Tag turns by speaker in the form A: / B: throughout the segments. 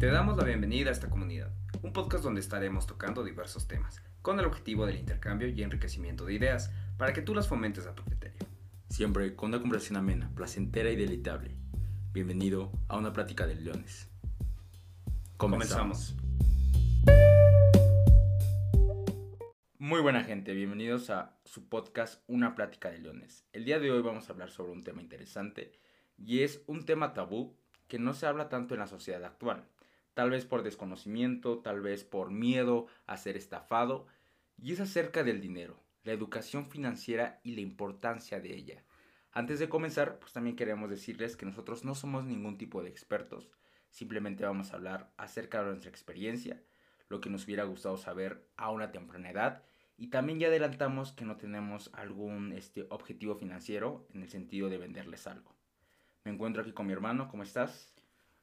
A: Te damos la bienvenida a esta comunidad, un podcast donde estaremos tocando diversos temas, con el objetivo del intercambio y enriquecimiento de ideas, para que tú las fomentes a tu criterio.
B: Siempre con una conversación amena, placentera y deleitable. Bienvenido a una plática de leones.
A: Comenzamos.
B: Muy buena gente, bienvenidos a su podcast Una plática de leones. El día de hoy vamos a hablar sobre un tema interesante y es un tema tabú que no se habla tanto en la sociedad actual. Tal vez por desconocimiento, tal vez por miedo a ser estafado, y es acerca del dinero, la educación financiera y la importancia de ella. Antes de comenzar, pues también queremos decirles que nosotros no somos ningún tipo de expertos, simplemente vamos a hablar acerca de nuestra experiencia, lo que nos hubiera gustado saber a una temprana edad y también ya adelantamos que no tenemos algún este, objetivo financiero en el sentido de venderles algo. Me encuentro aquí con mi hermano, ¿cómo estás?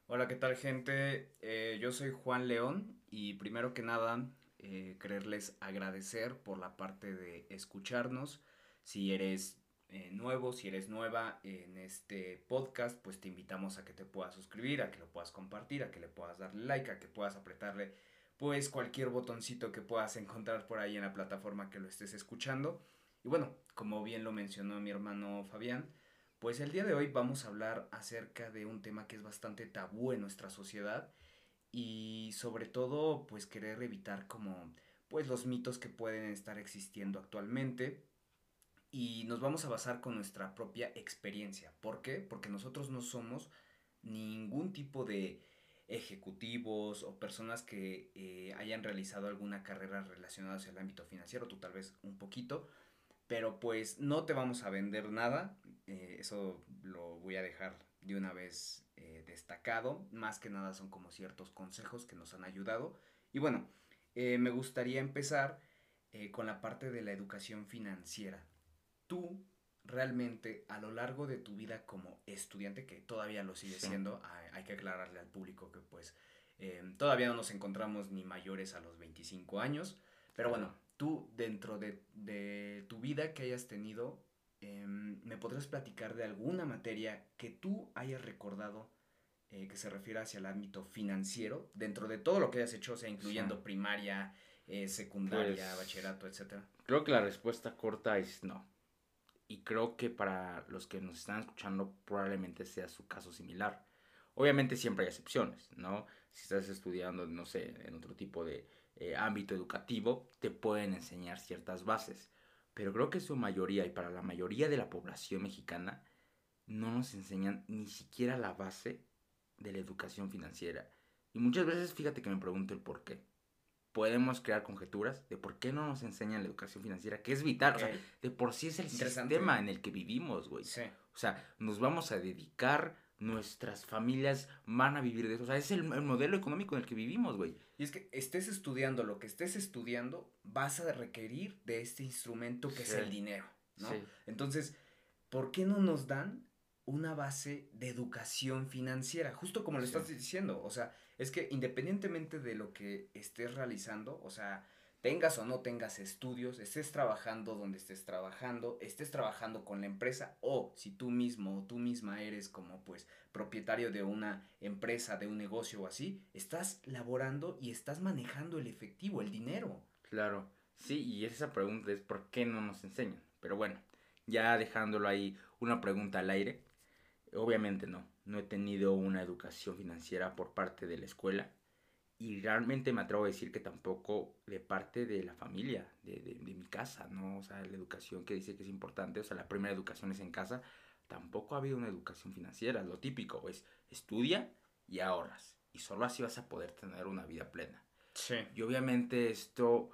A: Hola, ¿qué tal gente? Eh, yo soy Juan León y primero que nada eh, quererles agradecer por la parte de escucharnos. Si eres eh, nuevo, si eres nueva en este podcast, pues te invitamos a que te puedas suscribir, a que lo puedas compartir, a que le puedas darle like, a que puedas apretarle pues cualquier botoncito que puedas encontrar por ahí en la plataforma que lo estés escuchando. Y bueno, como bien lo mencionó mi hermano Fabián, pues el día de hoy vamos a hablar acerca de un tema que es bastante tabú en nuestra sociedad y sobre todo pues querer evitar como pues los mitos que pueden estar existiendo actualmente y nos vamos a basar con nuestra propia experiencia. ¿Por qué? Porque nosotros no somos ningún tipo de ejecutivos o personas que eh, hayan realizado alguna carrera relacionada hacia el ámbito financiero, tú tal vez un poquito, pero pues no te vamos a vender nada, eh, eso lo voy a dejar de una vez eh, destacado, más que nada son como ciertos consejos que nos han ayudado. Y bueno, me gustaría empezar con la parte de la educación financiera. Tú realmente a lo largo de tu vida como estudiante, que todavía lo sigue siendo, hay, que aclararle al público que pues eh, todavía no nos encontramos ni mayores a los 25 años, pero bueno, tú dentro de, tu vida que hayas tenido, em, ¿me podrías platicar de alguna materia que tú hayas recordado eh, que se refiera hacia el ámbito financiero, dentro de todo lo que hayas hecho, o sea, incluyendo primaria, eh, secundaria, pues, bachillerato, etcétera?
B: Creo que la respuesta corta es no y creo que para los que nos están escuchando probablemente sea su caso similar. Obviamente siempre hay excepciones, ¿no? Si estás estudiando, no sé, en otro tipo de eh, ámbito educativo, te pueden enseñar ciertas bases. Pero creo que su mayoría y para la mayoría de la población mexicana no nos enseñan ni siquiera la base de la educación financiera. Y muchas veces fíjate que me pregunto el por qué podemos crear conjeturas de por qué no nos enseñan la educación financiera, que es vital. O sea, de por sí es el sistema en el que vivimos, güey. Sí. O sea, nos vamos a dedicar, nuestras familias van a vivir de eso. O sea, es el, modelo económico en el que vivimos, güey.
A: Y es que estés estudiando lo que estés estudiando, vas a requerir de este instrumento que es el dinero, ¿no? Sí. Entonces, ¿por qué no nos dan una base de educación financiera? Justo como lo estás diciendo, o sea, es que independientemente de lo que estés realizando, o sea, tengas o no tengas estudios, estés trabajando donde estés trabajando, estés trabajando con la empresa o si tú mismo o tú misma eres como pues propietario de una empresa, de un negocio o así, estás laborando y estás manejando el efectivo, el dinero.
B: Claro, sí, y esa pregunta es ¿por qué no nos enseñan? Pero bueno, ya dejándolo ahí una pregunta al aire, obviamente no no he tenido una educación financiera por parte de la escuela y realmente me atrevo a decir que tampoco de parte de la familia, de, de, mi casa, ¿no? O sea, la educación que dice que es importante, o sea, la primera educación es en casa, tampoco ha habido una educación financiera, lo típico es estudia y ahorras y solo así vas a poder tener una vida plena. Sí. Y obviamente esto,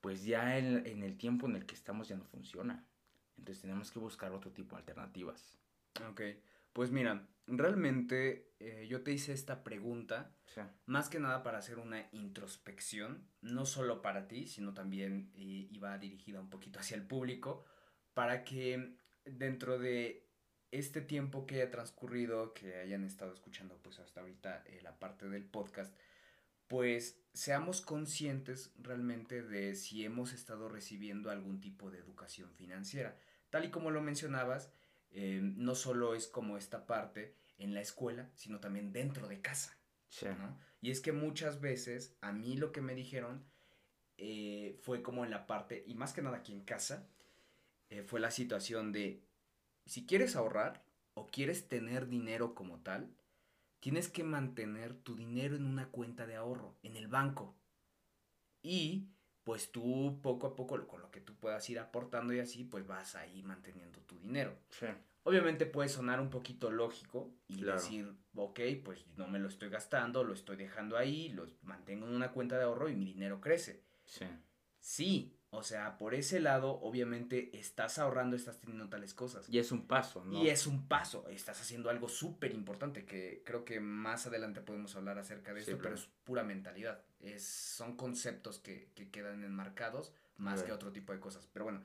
B: pues ya en, en el tiempo en el que estamos ya no funciona. Entonces tenemos que buscar otro tipo de alternativas.
A: Ok. Pues mira, realmente eh, yo te hice esta pregunta más que nada para hacer una introspección, no solo para ti, sino también eh, iba dirigida un poquito hacia el público, para que dentro de este tiempo que haya transcurrido, que hayan estado escuchando pues hasta ahorita eh, la parte del podcast, pues seamos conscientes realmente de si hemos estado recibiendo algún tipo de educación financiera. Tal y como lo mencionabas, eh, no solo es como esta parte en la escuela, sino también dentro de casa. Sí. ¿no? Y es que muchas veces a mí lo que me dijeron eh, fue como en la parte, y más que nada aquí en casa, eh, fue la situación de, si quieres ahorrar o quieres tener dinero como tal, tienes que mantener tu dinero en una cuenta de ahorro, en el banco. Y pues tú poco a poco, con lo que tú puedas ir aportando y así, pues vas ahí manteniendo tu dinero. Sí. Obviamente puede sonar un poquito lógico y decir, ok, pues no me lo estoy gastando, lo estoy dejando ahí, lo mantengo en una cuenta de ahorro y mi dinero crece. Sí. Sí, o sea, por ese lado, obviamente estás ahorrando, estás teniendo tales cosas.
B: Y es un paso, ¿no?
A: Y es un paso, estás haciendo algo súper importante que creo que más adelante podemos hablar acerca de esto, pero es pura mentalidad. Es, son conceptos que, que quedan enmarcados más que otro tipo de cosas. Pero bueno,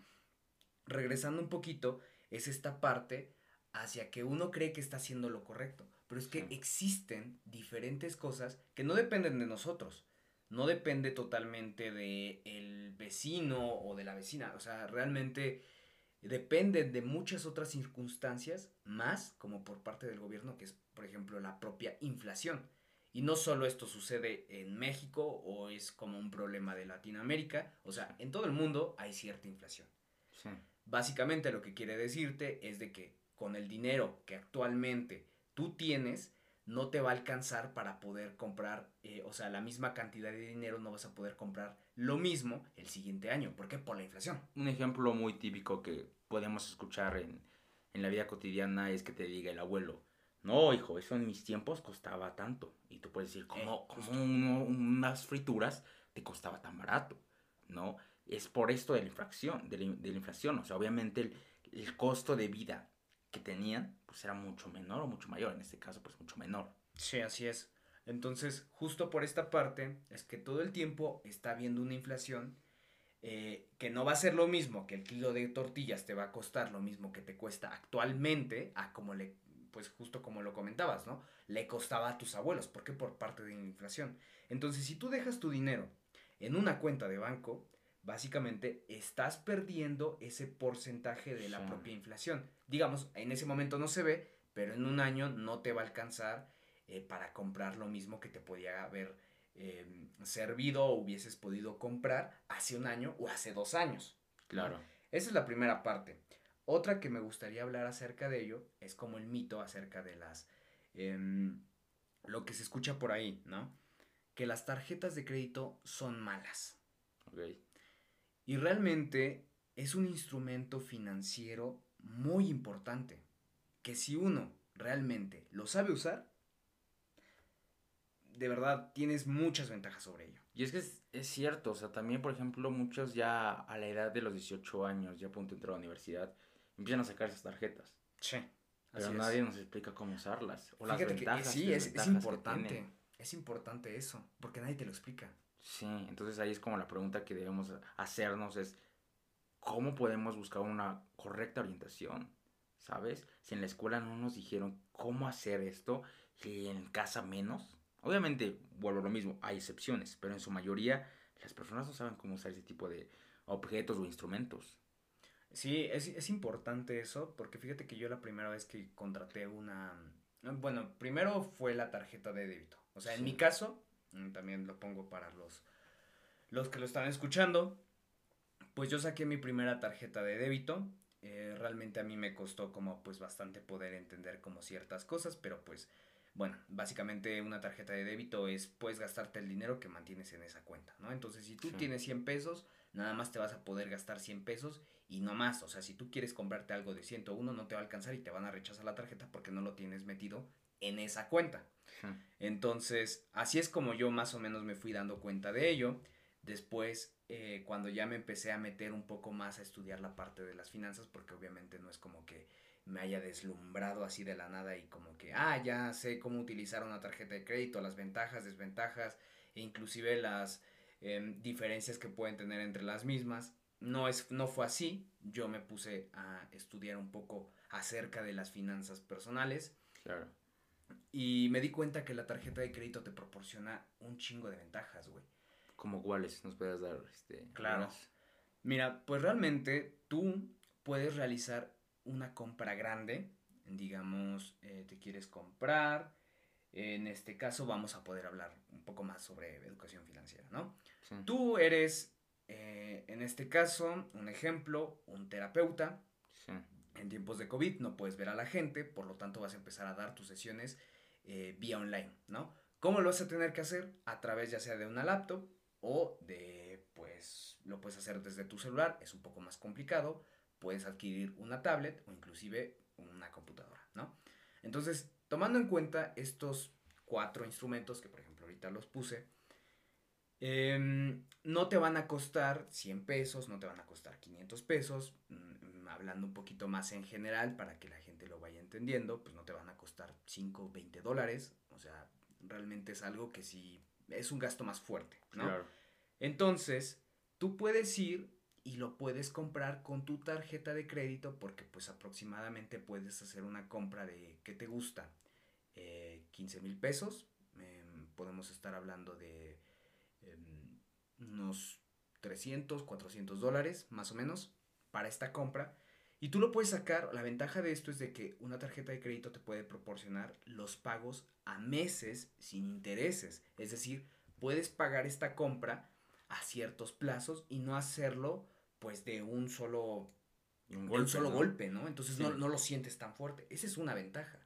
A: regresando un poquito, es esta parte hacia que uno cree que está haciendo lo correcto. Pero es que existen diferentes cosas que no dependen de nosotros no depende totalmente de el vecino o de la vecina, o sea, realmente depende de muchas otras circunstancias, más como por parte del gobierno, que es, por ejemplo, la propia inflación. Y no solo esto sucede en México o es como un problema de Latinoamérica, o sea, en todo el mundo hay cierta inflación. Básicamente lo que quiere decirte es de que con el dinero que actualmente tú tienes, no te va a alcanzar para poder comprar, eh, o sea, la misma cantidad de dinero no vas a poder comprar lo mismo el siguiente año. ¿Por qué? Por la inflación.
B: Un ejemplo muy típico que podemos escuchar en, la vida cotidiana es que te diga el abuelo, no, hijo, eso en mis tiempos costaba tanto. Y tú puedes decir, ¿cómo, unas frituras te costaba tan barato? ¿No? Es por esto de la inflación, de la, inflación. O sea, obviamente el, el costo de vida que tenían, pues era mucho menor o mucho mayor, en este caso, pues mucho menor.
A: Sí, así es. Entonces, justo por esta parte, es que todo el tiempo está habiendo una inflación eh, que no va a ser lo mismo, que el kilo de tortillas te va a costar lo mismo que te cuesta actualmente, a como le, pues justo como lo comentabas, ¿no? Le costaba a tus abuelos, ¿por qué? Por parte de la inflación. Entonces, si tú dejas tu dinero en una cuenta de banco, básicamente estás perdiendo ese porcentaje de la propia inflación. Digamos, en ese momento no se ve, pero en un año no te va a alcanzar eh, para comprar lo mismo que te podía haber em, servido o hubieses podido comprar hace un año o hace dos años. Claro. Esa es la primera parte. Otra que me gustaría hablar acerca de ello es como el mito acerca de las... Em, lo que se escucha por ahí, ¿no? Que las tarjetas de crédito son malas. Okay. Y realmente es un instrumento financiero muy importante, que si uno realmente lo sabe usar, de verdad tienes muchas ventajas sobre ello.
B: Y es que es, cierto, o sea, también por ejemplo muchos ya a la edad de los 18 años, ya a punto de entrar a la universidad, empiezan a sacar esas tarjetas. Sí. Pero nadie nos explica cómo usarlas. O las
A: ventajas. sí, es, es importante. Es importante eso, porque nadie te lo explica.
B: Sí, entonces ahí es como la pregunta que debemos hacernos es, ¿cómo podemos buscar una correcta orientación? ¿Sabes? Si en la escuela no nos dijeron cómo hacer esto y en casa menos. Obviamente, vuelvo a lo mismo, hay excepciones, pero en su mayoría las personas no saben cómo usar ese tipo de objetos o instrumentos.
A: Sí, es, es importante eso, porque fíjate que yo la primera vez que contraté una... Bueno, primero fue la tarjeta de débito. O sea, en mi caso, Mm, también lo pongo para los, los que lo están escuchando. Pues yo saqué mi primera tarjeta de débito. Eh, realmente a mí me costó como pues bastante poder entender como ciertas cosas, pero pues bueno, básicamente una tarjeta de débito es pues gastarte el dinero que mantienes en esa cuenta, ¿no? Entonces si tú tienes 100 pesos, nada más te vas a poder gastar 100 pesos y no más, o sea, si tú quieres comprarte algo de 101 no te va a alcanzar y te van a rechazar la tarjeta porque no lo tienes metido en esa cuenta. Entonces, así es como yo más o menos me fui dando cuenta de ello. Después, eh, cuando ya me empecé a meter un poco más a estudiar la parte de las finanzas, porque obviamente no es como que me haya deslumbrado así de la nada y como que, ah, ya sé cómo utilizar una tarjeta de crédito, las ventajas, desventajas e inclusive las em, diferencias que pueden tener entre las mismas. No, es, no fue así, yo me puse a estudiar un poco acerca de las finanzas personales. Claro. Y me di cuenta que la tarjeta de crédito te proporciona un chingo de ventajas, güey.
B: ¿Como cuáles? ¿Nos puedes dar este,
A: Claro. Mira, pues realmente tú puedes realizar una compra grande. Digamos, eh, te quieres comprar En este caso vamos a poder hablar un poco más sobre educación financiera, ¿no? Tú eres, eh, en este caso, un ejemplo, un terapeuta. En tiempos de COVID no puedes ver a la gente, por lo tanto vas a empezar a dar tus sesiones eh, vía online, ¿no? ¿Cómo lo vas a tener que hacer? A través ya sea de una laptop o de, pues, lo puedes hacer desde tu celular, es un poco más complicado, puedes adquirir una tablet o inclusive una computadora, ¿no? Entonces, tomando en cuenta estos cuatro instrumentos, que por ejemplo ahorita los puse, em, no te van a costar 100 pesos, no te van a costar 500 pesos, mm, hablando un poquito más en general para que la gente lo vaya entendiendo, pues no te van a costar 5, 20 dólares, o sea, realmente es algo que sí es un gasto más fuerte, ¿no? Claro. Entonces, tú puedes ir y lo puedes comprar con tu tarjeta de crédito porque pues aproximadamente puedes hacer una compra de, ¿qué te gusta? 15 eh, mil pesos. Em, podemos estar hablando de unos 300, 400 dólares más o menos para esta compra. Y tú lo puedes sacar, la ventaja de esto es de que una tarjeta de crédito te puede proporcionar los pagos a meses sin intereses. Es decir, puedes pagar esta compra a ciertos plazos y no hacerlo pues de un solo, un golpe, solo golpe, ¿no? Entonces no, lo sientes tan fuerte. Esa es una ventaja.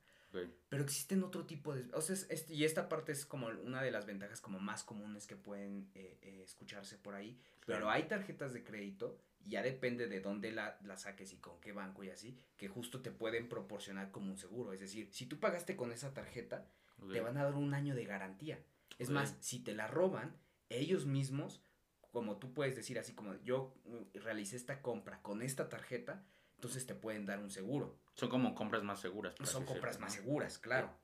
A: Pero existen otro tipo de... O sea, y esta parte es como una de las ventajas como más comunes que pueden eh, eh, escucharse por ahí. Pero hay tarjetas de crédito, ya depende de dónde la, la, saques y con qué banco y así, que justo te pueden proporcionar como un seguro. Es decir, si tú pagaste con esa tarjeta, te van a dar un año de garantía. Es más, si te la roban, ellos mismos como tú puedes decir así como yo mm, realicé esta compra con esta tarjeta, entonces te pueden dar un seguro.
B: Son como compras más seguras.
A: Son compras más seguras, claro.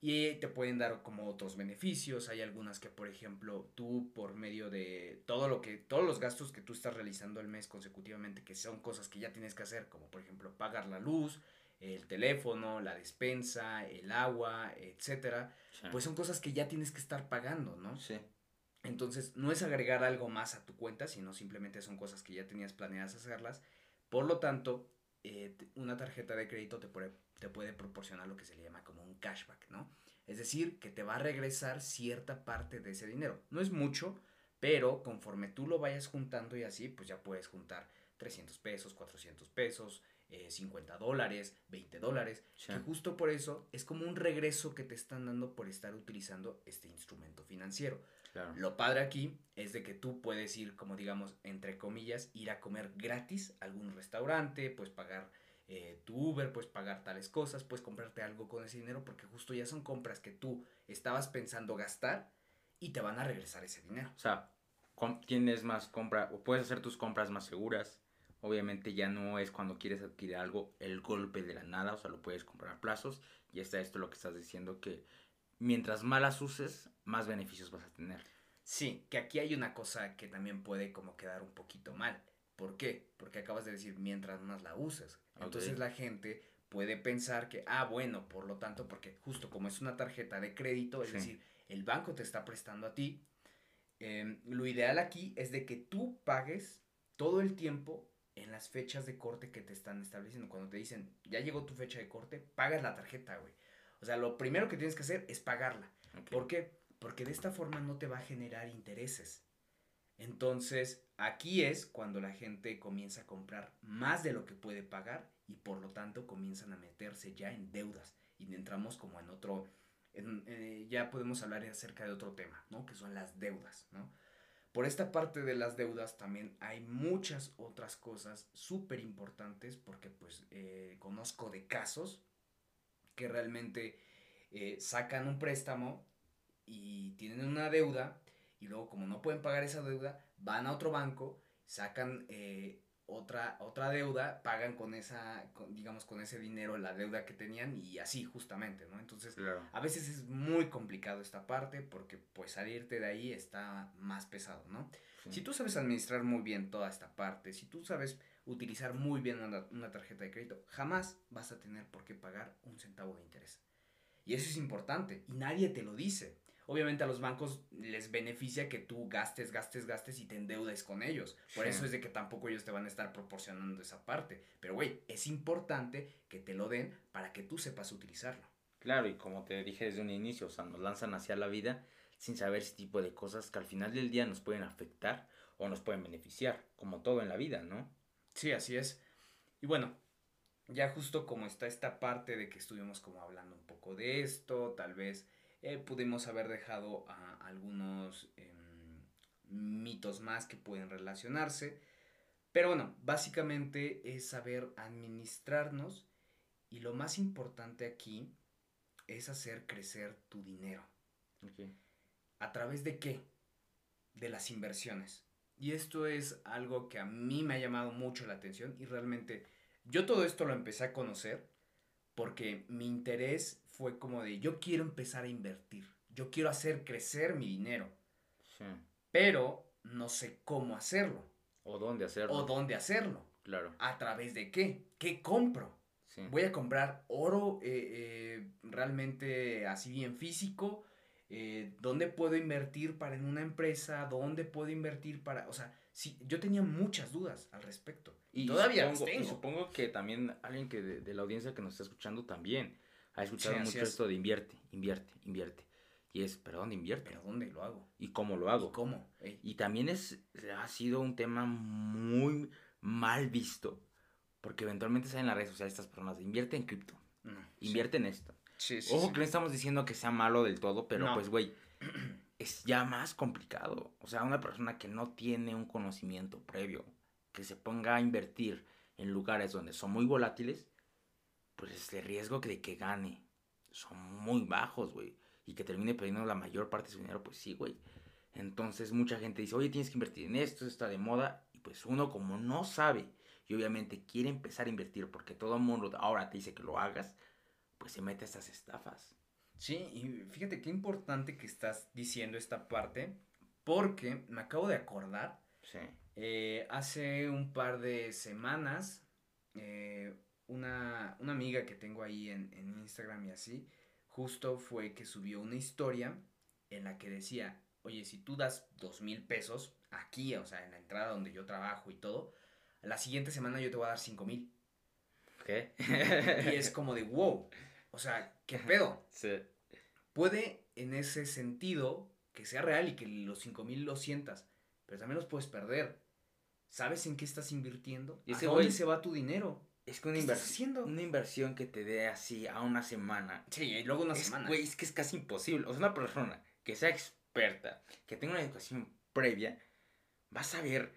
A: Y te pueden dar como otros beneficios. Hay algunas que, por ejemplo, tú por medio de todo lo que, todos los gastos que tú estás realizando el mes consecutivamente, que son cosas que ya tienes que hacer, como por ejemplo pagar la luz, el teléfono, la despensa, el agua, etcétera, pues son cosas que ya tienes que estar pagando, ¿no? Sí. Entonces, no es agregar algo más a tu cuenta, sino simplemente son cosas que ya tenías planeadas hacerlas. Por lo tanto, eh, una tarjeta de crédito te puede, te puede proporcionar lo que se le llama como un cashback, ¿no? Es decir, que te va a regresar cierta parte de ese dinero. No es mucho, pero conforme tú lo vayas juntando y así, pues ya puedes juntar 300 pesos, 400 pesos, 50 eh, dólares, 20 dólares. Que justo por eso es como un regreso que te están dando por estar utilizando este instrumento financiero. Lo padre aquí es de que tú puedes ir, como digamos, entre comillas, ir a comer gratis a algún restaurante, puedes pagar eh, tu Uber, puedes pagar tales cosas, puedes comprarte algo con ese dinero porque justo ya son compras que tú estabas pensando gastar y te van a regresar ese dinero.
B: O sea, tienes más compra o puedes hacer tus compras más seguras. Obviamente ya no es cuando quieres adquirir algo el golpe de la nada, o sea, lo puedes comprar a plazos. Y está esto lo que estás diciendo que mientras más las uses, más beneficios vas a tener.
A: Sí, que aquí hay una cosa que también puede como quedar un poquito mal. ¿Por qué? Porque acabas de decir mientras más la uses. Entonces la gente puede pensar que, ah, bueno, por lo tanto, porque justo como es una tarjeta de crédito, es decir, el banco te está prestando a ti, em, lo ideal aquí es de que tú pagues todo el tiempo en las fechas de corte que te están estableciendo. Cuando te dicen, ya llegó tu fecha de corte, pagas la tarjeta, güey. O sea, lo primero que tienes que hacer es pagarla. ¿Por qué? Porque de esta forma no te va a generar intereses. Entonces, aquí es cuando la gente comienza a comprar más de lo que puede pagar y por lo tanto comienzan a meterse ya en deudas. Y entramos como en otro, eh, ya podemos hablar acerca de otro tema, ¿no? Que son las deudas, ¿no? Por esta parte de las deudas también hay muchas otras cosas súper importantes porque pues eh, conozco de casos que realmente eh, sacan un préstamo y tienen una deuda y luego como no pueden pagar esa deuda, van a otro banco, sacan eh, otra, otra deuda, pagan con esa, digamos, con ese dinero la deuda que tenían y así justamente, ¿no? Entonces, a veces es muy complicado esta parte porque pues salirte de ahí está más pesado, ¿no? Si tú sabes administrar muy bien toda esta parte, si tú sabes utilizar muy bien una, tarjeta de crédito, jamás vas a tener por qué pagar un centavo de interés. Y eso es importante y nadie te lo dice. Obviamente a los bancos les beneficia que tú gastes, gastes, gastes y te endeudes con ellos. Por eso es de que tampoco ellos te van a estar proporcionando esa parte. Pero güey, es importante que te lo den para que tú sepas utilizarlo.
B: Claro, y como te dije desde un inicio, o sea, nos lanzan hacia la vida sin saber ese tipo de cosas que al final del día nos pueden afectar o nos pueden beneficiar, como todo en la vida, ¿no?
A: Sí, así es. Y bueno, ya justo como está esta parte de que estuvimos como hablando un poco de esto, tal vez eh, pudimos haber dejado a algunos em, mitos más que pueden relacionarse. Pero bueno, básicamente es saber administrarnos y lo más importante aquí es hacer crecer tu dinero. ¿A través de qué? De las inversiones. Y esto es algo que a mí me ha llamado mucho la atención y realmente yo todo esto lo empecé a conocer porque mi interés fue como de yo quiero empezar a invertir, yo quiero hacer crecer mi dinero, pero no sé cómo hacerlo.
B: O dónde hacerlo.
A: O dónde hacerlo.
B: Claro.
A: ¿A través de qué? ¿Qué compro? Voy a comprar oro eh, eh, realmente así bien físico. Eh, ¿Dónde puedo invertir para en una empresa? ¿Dónde puedo invertir para...? O sea, sí, yo tenía muchas dudas al respecto.
B: Y todavía supongo, tengo. Y supongo que también alguien que de, la audiencia que nos está escuchando también ha escuchado mucho esto de invierte, invierte, invierte. Y es, ¿pero dónde invierto?
A: ¿Pero dónde lo hago?
B: ¿Y cómo lo hago?
A: ¿Y cómo?
B: Y también es, ha sido un tema muy mal visto, porque eventualmente salen en las redes sociales estas personas, invierte en cripto, invierte en esto. Sí, sí, Ojo que no estamos diciendo que sea malo del todo, pero pues, güey, es ya más complicado. O sea, una persona que no tiene un conocimiento previo, que se ponga a invertir en lugares donde son muy volátiles, pues el riesgo de que gane son muy bajos, güey. Y que termine perdiendo la mayor parte de su dinero, pues sí, güey. Entonces mucha gente dice, oye, tienes que invertir en esto, está de moda. Y pues uno como no sabe y obviamente quiere empezar a invertir porque todo el mundo ahora te dice que lo hagas, pues se mete a estas estafas.
A: Sí, y fíjate qué importante que estás diciendo esta parte, porque me acabo de acordar. Sí. Eh, hace un par de semanas, eh, una, amiga que tengo ahí en, en Instagram y así, justo fue que subió una historia en la que decía, oye, si tú das dos mil pesos aquí, o sea, en la entrada donde yo trabajo y todo, la siguiente semana yo te voy a dar cinco mil. ¿Qué? y es como de, wow, o sea, ¿qué pedo? Sí. Puede en ese sentido que sea real y que los 5 mil los sientas, pero también los puedes perder. ¿Sabes en qué estás invirtiendo? ¿Y ese ¿A dónde se va tu dinero?
B: Es que una, inversión, una inversión que te dé así a una semana.
A: Sí, y luego una semana.
B: Güey, es que es casi imposible. O sea, una persona que sea experta, que tenga una educación previa, va a saber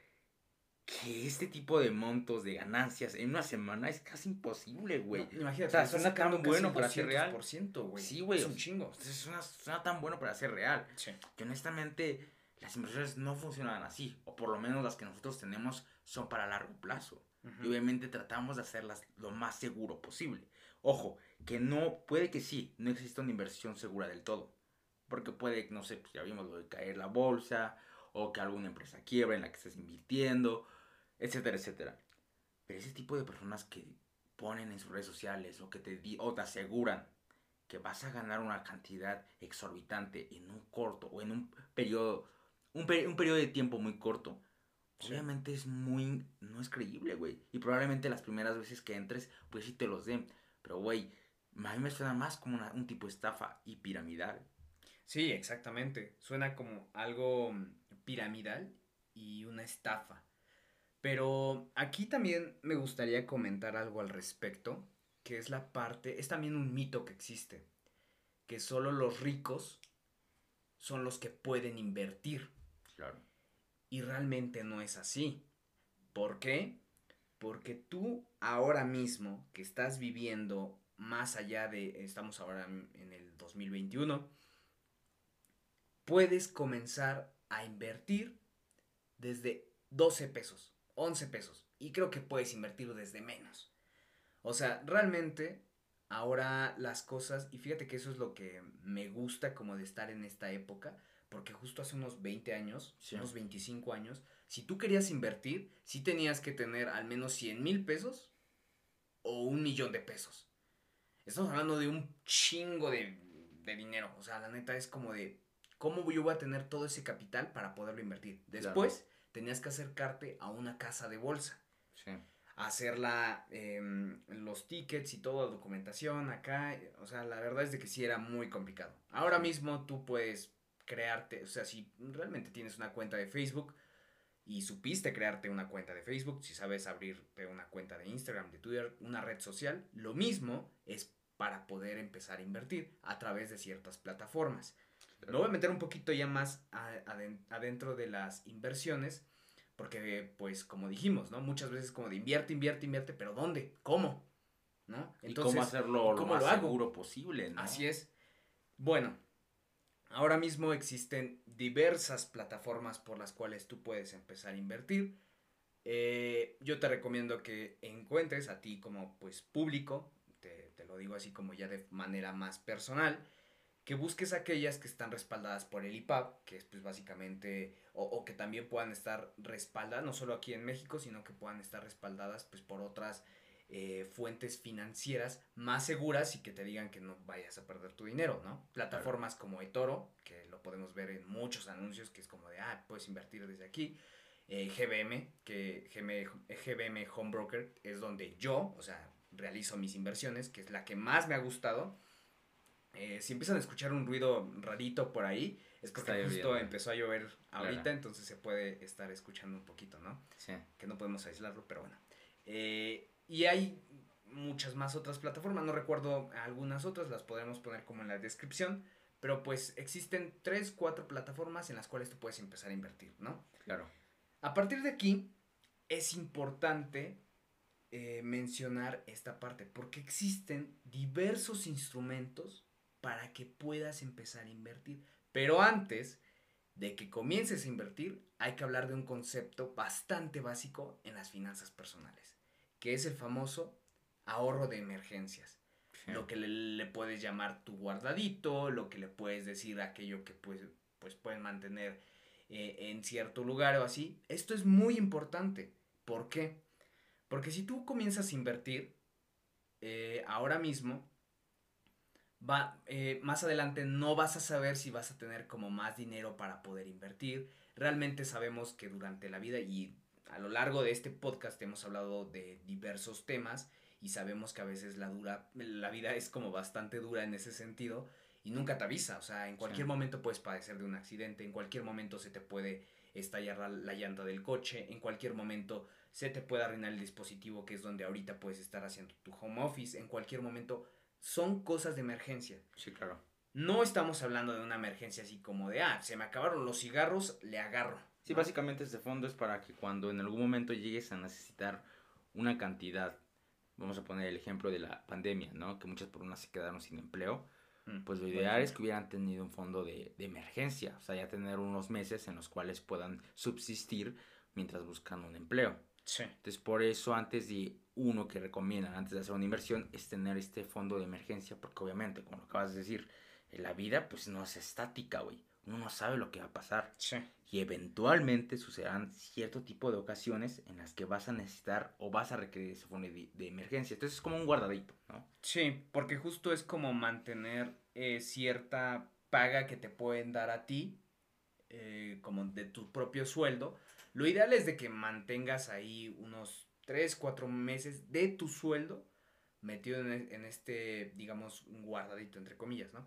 B: que este tipo de montos de ganancias en una semana es casi imposible, güey. imagínate, o sea, suena tan bueno para ser real.
A: Güey.
B: Sí, güey. Es un chingo. Suena, suena tan bueno para ser real. Sí. Que honestamente las inversiones no funcionan así. O por lo menos las que nosotros tenemos son para largo plazo. Y obviamente tratamos de hacerlas lo más seguro posible. Ojo, que no, puede que sí, no exista una inversión segura del todo. Porque puede, no sé, pues ya vimos lo de caer la bolsa, o que alguna empresa quiebra en la que estés invirtiendo, etcétera, etcétera. Pero ese tipo de personas que ponen en sus redes sociales o que te, o te aseguran que vas a ganar una cantidad exorbitante en un corto o en un periodo, un, un periodo de tiempo muy corto, obviamente es muy, no es creíble, güey. Y probablemente las primeras veces que entres, pues sí te los den. Pero, güey, a mí me suena más como un tipo de estafa y piramidal.
A: Sí, exactamente. Suena como algo piramidal y una estafa. Pero aquí también me gustaría comentar algo al respecto, que es la parte, es también un mito que existe, que solo los ricos son los que pueden invertir. Claro. Y realmente no es así. ¿Por qué? Porque tú ahora mismo que estás viviendo más allá de, estamos ahora en el 2021, puedes comenzar a invertir desde 12 pesos. 11 pesos. Y creo que puedes invertir desde menos. O sea, realmente ahora las cosas, y fíjate que eso es lo que me gusta como de estar en esta época, porque justo hace unos 20 años, unos 25 años, si tú querías invertir, sí tenías que tener al menos 100 mil pesos o un millón de pesos. Estamos hablando de un chingo de, de, dinero. O sea, la neta es como de, ¿cómo yo voy a tener todo ese capital para poderlo invertir? Después tenías que acercarte a una casa de bolsa. Sí. hacer em, los tickets y toda la documentación acá. O sea, la verdad es de que sí era muy complicado. Ahora mismo tú puedes crearte, o sea, si realmente tienes una cuenta de Facebook y supiste crearte una cuenta de Facebook, si sabes abrirte una cuenta de Instagram, de Twitter, una red social, lo mismo es para poder empezar a invertir a través de ciertas plataformas. Lo voy a meter un poquito ya más adentro de las inversiones, porque pues como dijimos, ¿no? Muchas veces como de invierte, invierte, invierte, pero ¿dónde? ¿Cómo? ¿No?
B: Entonces, ¿Y cómo hacerlo lo más seguro posible, ¿no?
A: Así es. Bueno, ahora mismo existen diversas plataformas por las cuales tú puedes empezar a invertir. Eh, yo te recomiendo que encuentres a ti como pues público, te, te lo digo así como ya de manera más personal, que busques aquellas que están respaldadas por el IPAP, que es pues básicamente, o, que también puedan estar respaldadas, no solo aquí en México, sino que puedan estar respaldadas pues por otras eh, fuentes financieras más seguras y que te digan que no vayas a perder tu dinero, ¿no? Plataformas como eToro, que lo podemos ver en muchos anuncios, que es como de, ah, puedes invertir desde aquí. Eh, GBM, que GBM, GBM Home Broker es donde yo, o sea, realizo mis inversiones, que es la que más me ha gustado eh, si empiezan a escuchar un ruido rarito por ahí, es porque justo empezó a llover ahorita, entonces se puede estar escuchando un poquito, ¿no? Sí. Que no podemos aislarlo, pero bueno. Eh, y hay muchas más otras plataformas, no recuerdo algunas otras, las podremos poner como en la descripción, pero pues existen tres, cuatro plataformas en las cuales tú puedes empezar a invertir, ¿no?
B: Claro.
A: A partir de aquí, es importante eh, mencionar esta parte, porque existen diversos instrumentos para que puedas empezar a invertir. Pero antes de que comiences a invertir, hay que hablar de un concepto bastante básico en las finanzas personales, que es el famoso ahorro de emergencias. Lo que le, puedes llamar tu guardadito, lo que le puedes decir aquello que pues, pues pueden mantener eh, en cierto lugar o así. Esto es muy importante. ¿Por qué? Porque si tú comienzas a invertir eh, ahora mismo, va, eh, más adelante no vas a saber si vas a tener como más dinero para poder invertir. Realmente sabemos que durante la vida y a lo largo de este podcast hemos hablado de diversos temas y sabemos que a veces la dura la vida es como bastante dura en ese sentido y nunca te avisa, o sea, en cualquier momento puedes padecer de un accidente, en cualquier momento se te puede estallar la, la, llanta del coche, en cualquier momento se te puede arruinar el dispositivo que es donde ahorita puedes estar haciendo tu home office, en cualquier momento son cosas de emergencia.
B: Sí, claro.
A: No estamos hablando de una emergencia así como de, ah, se me acabaron los cigarros, le agarro.
B: Sí, básicamente este fondo es para que cuando en algún momento llegues a necesitar una cantidad, vamos a poner el ejemplo de la pandemia, ¿no? Que muchas personas se quedaron sin empleo. Mm, pues lo ideal es que hubieran tenido un fondo de, de emergencia, o sea, ya tener unos meses en los cuales puedan subsistir mientras buscan un empleo.
A: Sí.
B: Entonces, por eso antes de uno que recomiendan antes de hacer una inversión es tener este fondo de emergencia, porque obviamente, como lo acabas de decir, en la vida pues no es estática, güey. Uno no sabe lo que va a pasar.
A: Sí.
B: Y eventualmente sucederán cierto tipo de ocasiones en las que vas a necesitar o vas a requerir ese fondo de, emergencia. Entonces es como un guardadito, ¿no?
A: Sí, porque justo es como mantener eh, cierta paga que te pueden dar a ti, eh, como de tu propio sueldo. Lo ideal es de que mantengas ahí unos 3, 4 meses de tu sueldo metido e, en, este, digamos, guardadito, entre comillas, ¿no?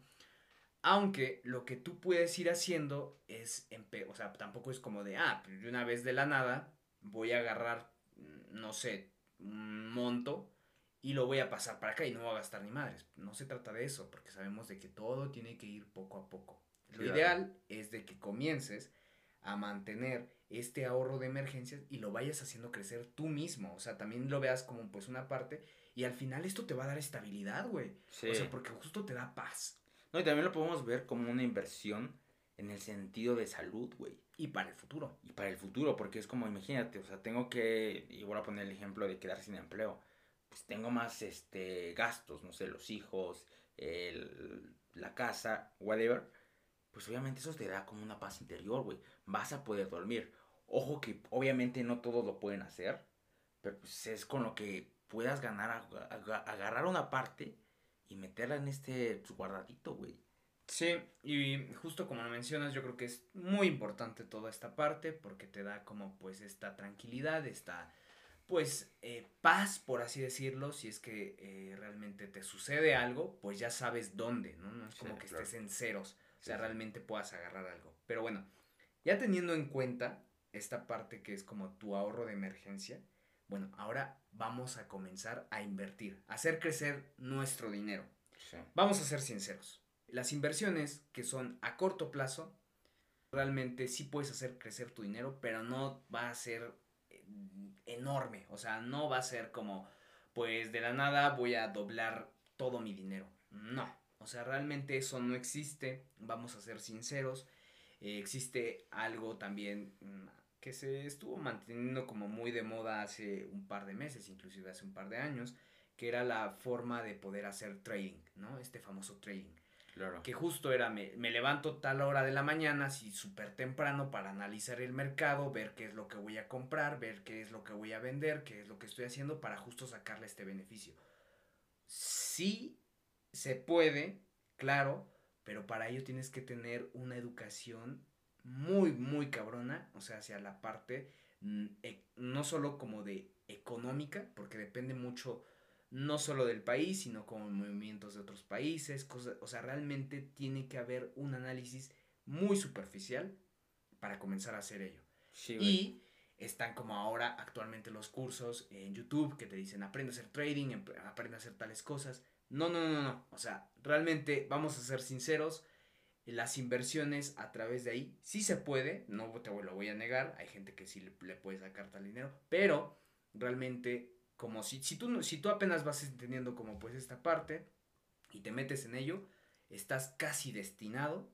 A: Aunque lo que tú puedes ir haciendo es, o sea, tampoco es como de, ah, pues de una vez de la nada voy a agarrar, mm, no sé, un monto y lo voy a pasar para acá y no voy a gastar ni madres. No se trata de eso, porque sabemos de que todo tiene que ir poco a poco. Lo ideal es de que comiences a mantener este ahorro de emergencias y lo vayas haciendo crecer tú mismo. O sea, también lo veas como pues una parte y al final esto te va a dar estabilidad, güey. O sea, porque justo te da paz.
B: No, y también lo podemos ver como una inversión en el sentido de salud, güey.
A: Y para el futuro.
B: Y para el futuro, porque es como, imagínate, o sea, tengo que, y voy a poner el ejemplo de quedar sin empleo. Pues tengo más este gastos, no sé, los hijos, el, la casa, whatever pues obviamente eso te da como una paz interior, güey. Vas a poder dormir. Ojo que obviamente no todos lo pueden hacer, pero pues es con lo que puedas ganar, agarrar una parte y meterla en este guardadito, güey.
A: Sí, y justo como lo mencionas, yo creo que es muy importante toda esta parte porque te da como pues esta tranquilidad, esta pues eh, paz, por así decirlo, si es que eh, realmente te sucede algo, pues ya sabes dónde, ¿no? No es como que estés en ceros, o sea, realmente puedas agarrar algo. Pero bueno, ya teniendo en cuenta esta parte que es como tu ahorro de emergencia, bueno, ahora vamos a comenzar a invertir, a hacer crecer nuestro dinero. Vamos a ser sinceros. Las inversiones que son a corto plazo, realmente sí puedes hacer crecer tu dinero, pero no va a ser eh, enorme. O sea, no va a ser como, pues de la nada voy a doblar todo mi dinero. No. O sea, realmente eso no existe. Vamos a ser sinceros. Eh, existe algo también mm, que se estuvo manteniendo como muy de moda hace un par de meses, inclusive hace un par de años, que era la forma de poder hacer trading, ¿no? Este famoso trading. Claro. Que justo era, me, me levanto tal hora de la mañana, así súper temprano, para analizar el mercado, ver qué es lo que voy a comprar, ver qué es lo que voy a vender, qué es lo que estoy haciendo para justo sacarle este beneficio. Sí se puede, claro, pero para ello tienes que tener una educación muy, muy cabrona, o sea, hacia la parte mm, e, no solo como de económica, porque depende mucho no solo del país, sino como movimientos de otros países, cosas, o sea, realmente tiene que haber un análisis muy superficial para comenzar a hacer ello. y están como ahora actualmente los cursos en YouTube que te dicen aprende a hacer trading, aprende a hacer tales cosas. No, no, no, no. O sea, realmente vamos a ser sinceros. Las inversiones a través de ahí sí se puede, no te lo voy a negar. Hay gente que sí le, le puede sacar tal dinero, pero realmente como si, si, tú, si tú apenas vas entendiendo como pues esta parte y te metes en ello, estás casi destinado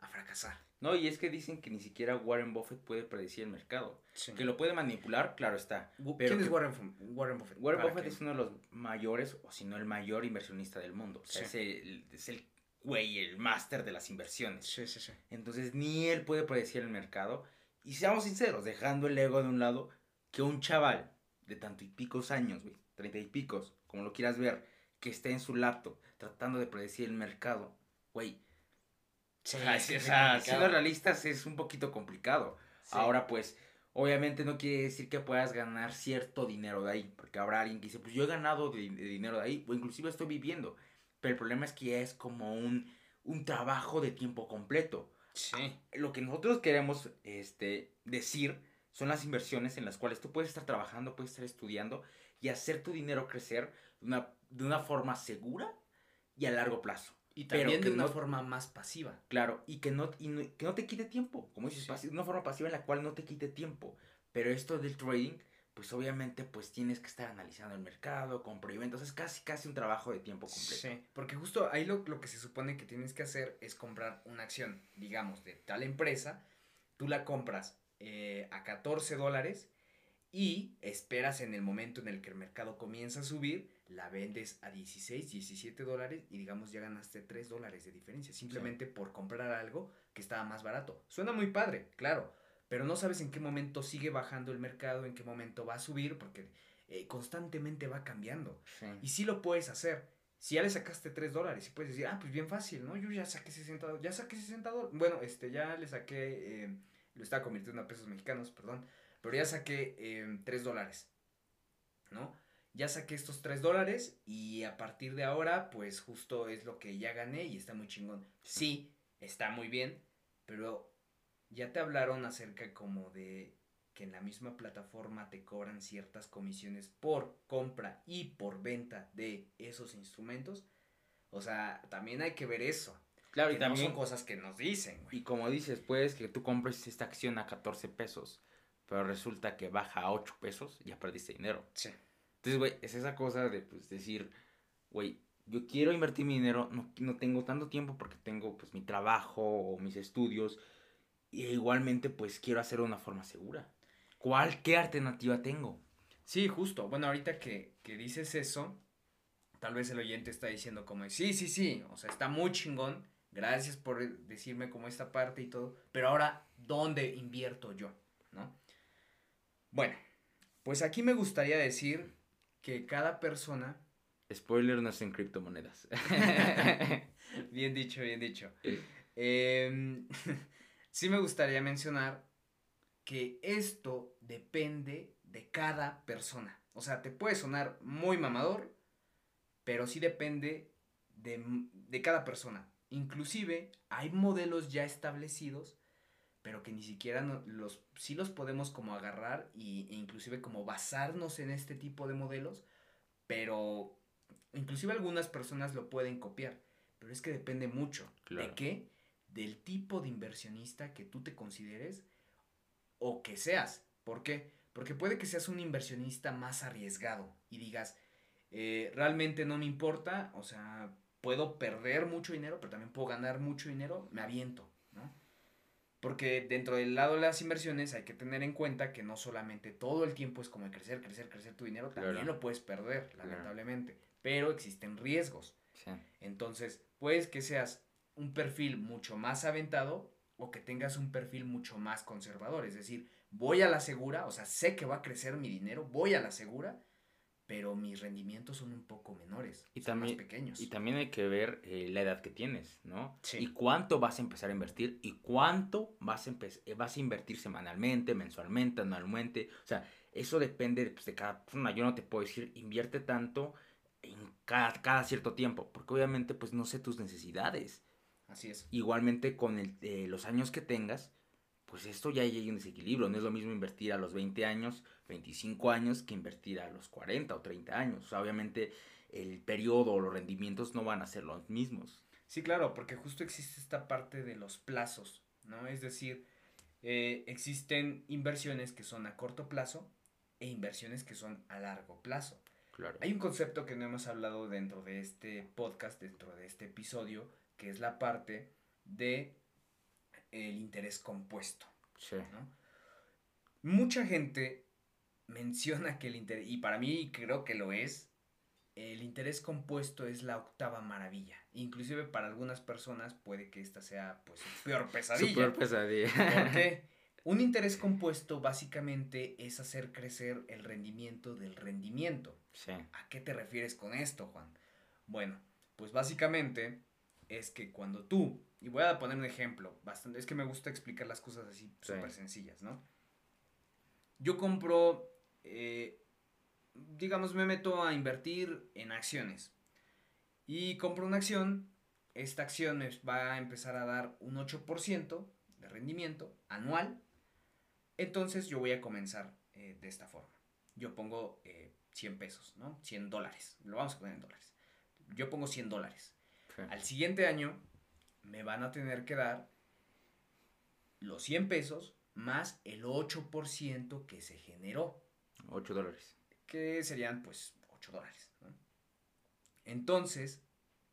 A: a fracasar.
B: No, y es que dicen que ni siquiera Warren Buffett puede predecir el mercado. Que lo puede manipular, claro está.
A: ¿Quién es Warren, Buffett?
B: Warren Buffett es uno de los mayores, o si no el mayor inversionista del mundo. O sea, es, el, es el güey, el máster de las inversiones.
A: Sí, sí, sí.
B: Entonces, ni él puede predecir el mercado. Y seamos sinceros, dejando el ego de un lado, que un chaval de tanto y picos años, güey, treinta y picos, como lo quieras ver, que esté en su laptop tratando de predecir el mercado, güey. Sí, o sea, siendo realistas es un poquito complicado. Ahora, pues, obviamente no quiere decir que puedas ganar cierto dinero de ahí, porque habrá alguien que dice, pues yo he ganado de, dinero de ahí, o inclusive estoy viviendo. Pero el problema es que ya es como un, un trabajo de tiempo completo.
A: Sí.
B: Lo que nosotros queremos este, decir son las inversiones en las cuales tú puedes estar trabajando, puedes estar estudiando y hacer tu dinero crecer de una, de una forma segura y a largo plazo.
A: Y también de una forma más pasiva.
B: Claro, y que no, y que no te quite tiempo, como dices, de una forma pasiva en la cual no te quite tiempo. Pero esto del trading, pues obviamente pues tienes que estar analizando el mercado, compra y venta, es casi casi un trabajo de tiempo completo.
A: Sí, porque justo ahí lo, lo que se supone que tienes que hacer es comprar una acción, digamos, de tal empresa, tú la compras eh, a 14 dólares y esperas en el momento en el que el mercado comienza a subir, la vendes a 16, 17 dólares y digamos ya ganaste 3 dólares de diferencia, simplemente por comprar algo que estaba más barato. Suena muy padre, claro, pero no sabes en qué momento sigue bajando el mercado, en qué momento va a subir, porque eh, constantemente va cambiando. Y si lo puedes hacer. Si ya le sacaste 3 dólares y puedes decir, ah, pues bien fácil, ¿no? Yo ya saqué 60 ya saqué 60 dólares. Bueno, este, ya le saqué... Eh, lo estaba convirtiendo a pesos mexicanos, perdón, pero ya saqué eh, 3 dólares, ¿no? Ya saqué estos 3 dólares y a partir de ahora, pues justo es lo que ya gané y está muy chingón. Sí, está muy bien, pero ya te hablaron acerca como de que en la misma plataforma te cobran ciertas comisiones por compra y por venta de esos instrumentos. O sea, también hay que ver eso. Claro, y también son cosas que nos dicen,
B: Y como dices, puedes que tú compres esta acción a 14 pesos, pero resulta que baja a 8 pesos, ya perdiste dinero.
A: Sí.
B: Entonces, güey, es esa cosa de pues decir, güey, yo quiero invertir mi dinero, no, no tengo tanto tiempo porque tengo pues mi trabajo o mis estudios, y igualmente pues quiero hacerlo de una forma segura. ¿Cuál, qué alternativa tengo?
A: Sí, justo. Bueno, ahorita que, que dices eso, tal vez el oyente está diciendo como, sí, sí, sí, o sea, está muy chingón, gracias por decirme como esta parte y todo, pero ahora, ¿dónde invierto yo? ¿No? Bueno, pues aquí me gustaría decir que cada persona...
B: Spoiler no es en criptomonedas.
A: bien dicho, bien dicho. Em, sí me gustaría mencionar que esto depende de cada persona. O sea, te puede sonar muy mamador, pero sí depende de, de cada persona. Inclusive hay modelos ya establecidos, pero que ni siquiera los, sí los podemos como agarrar y, e inclusive como basarnos en este tipo de modelos, pero inclusive algunas personas lo pueden copiar, pero es que depende mucho. ¿De qué? Del tipo de inversionista que tú te consideres o que seas. ¿Por qué? Porque puede que seas un inversionista más arriesgado y digas, eh, realmente no me importa, o sea, puedo perder mucho dinero, pero también puedo ganar mucho dinero, me aviento. Porque dentro del lado de las inversiones hay que tener en cuenta que no solamente todo el tiempo es como crecer, crecer, crecer tu dinero, también lo puedes perder, lamentablemente, pero existen riesgos. Entonces, puedes que seas un perfil mucho más aventado o que tengas un perfil mucho más conservador, es decir, voy a la segura, o sea, sé que va a crecer mi dinero, voy a la segura, pero mis rendimientos son un poco menores,
B: y
A: son
B: también,
A: más pequeños.
B: Y también hay que ver eh, la edad que tienes, ¿no? Sí. Y cuánto vas a empezar a invertir y cuánto vas a, eh, vas a invertir semanalmente, mensualmente, anualmente. O sea, eso depende pues, de cada persona. Yo no te puedo decir, invierte tanto en cada, cada cierto tiempo, porque obviamente pues no sé tus necesidades.
A: Así es.
B: Igualmente con el, eh, los años que tengas, pues esto ya hay un desequilibrio. No es lo mismo invertir a los 20 años, 25 años, que invertir a los 40 o 30 años. obviamente el periodo o los rendimientos no van a ser los mismos.
A: Sí, claro, porque justo existe esta parte de los plazos, ¿no? Es decir, eh, existen inversiones que son a corto plazo e inversiones que son a largo plazo.
B: Claro.
A: Hay un concepto que no hemos hablado dentro de este podcast, dentro de este episodio, que es la parte de el interés compuesto.
B: Sí.
A: Mucha gente menciona que el interés, y para mí creo que lo es, el interés compuesto es la octava maravilla. Inclusive para algunas personas puede que esta sea pues su peor pesadilla.
B: Su peor pesadilla.
A: Porque un interés compuesto básicamente es hacer crecer el rendimiento del rendimiento.
B: Sí.
A: ¿A qué te refieres con esto, Juan? Bueno, pues básicamente es que cuando tú, y voy a poner un ejemplo, bastante, es que me gusta explicar las cosas así súper sencillas, ¿no? Yo compro, eh, digamos, me meto a invertir en acciones y compro una acción, esta acción va a empezar a dar un 8% de rendimiento anual, entonces yo voy a comenzar eh, de esta forma. Yo pongo 100 eh, pesos, ¿no? 100 dólares, lo vamos a poner en dólares. Yo pongo 100 dólares al siguiente año me van a tener que dar los 100 pesos más el 8% que se generó.
B: 8 dólares.
A: Que serían pues 8 dólares. Entonces,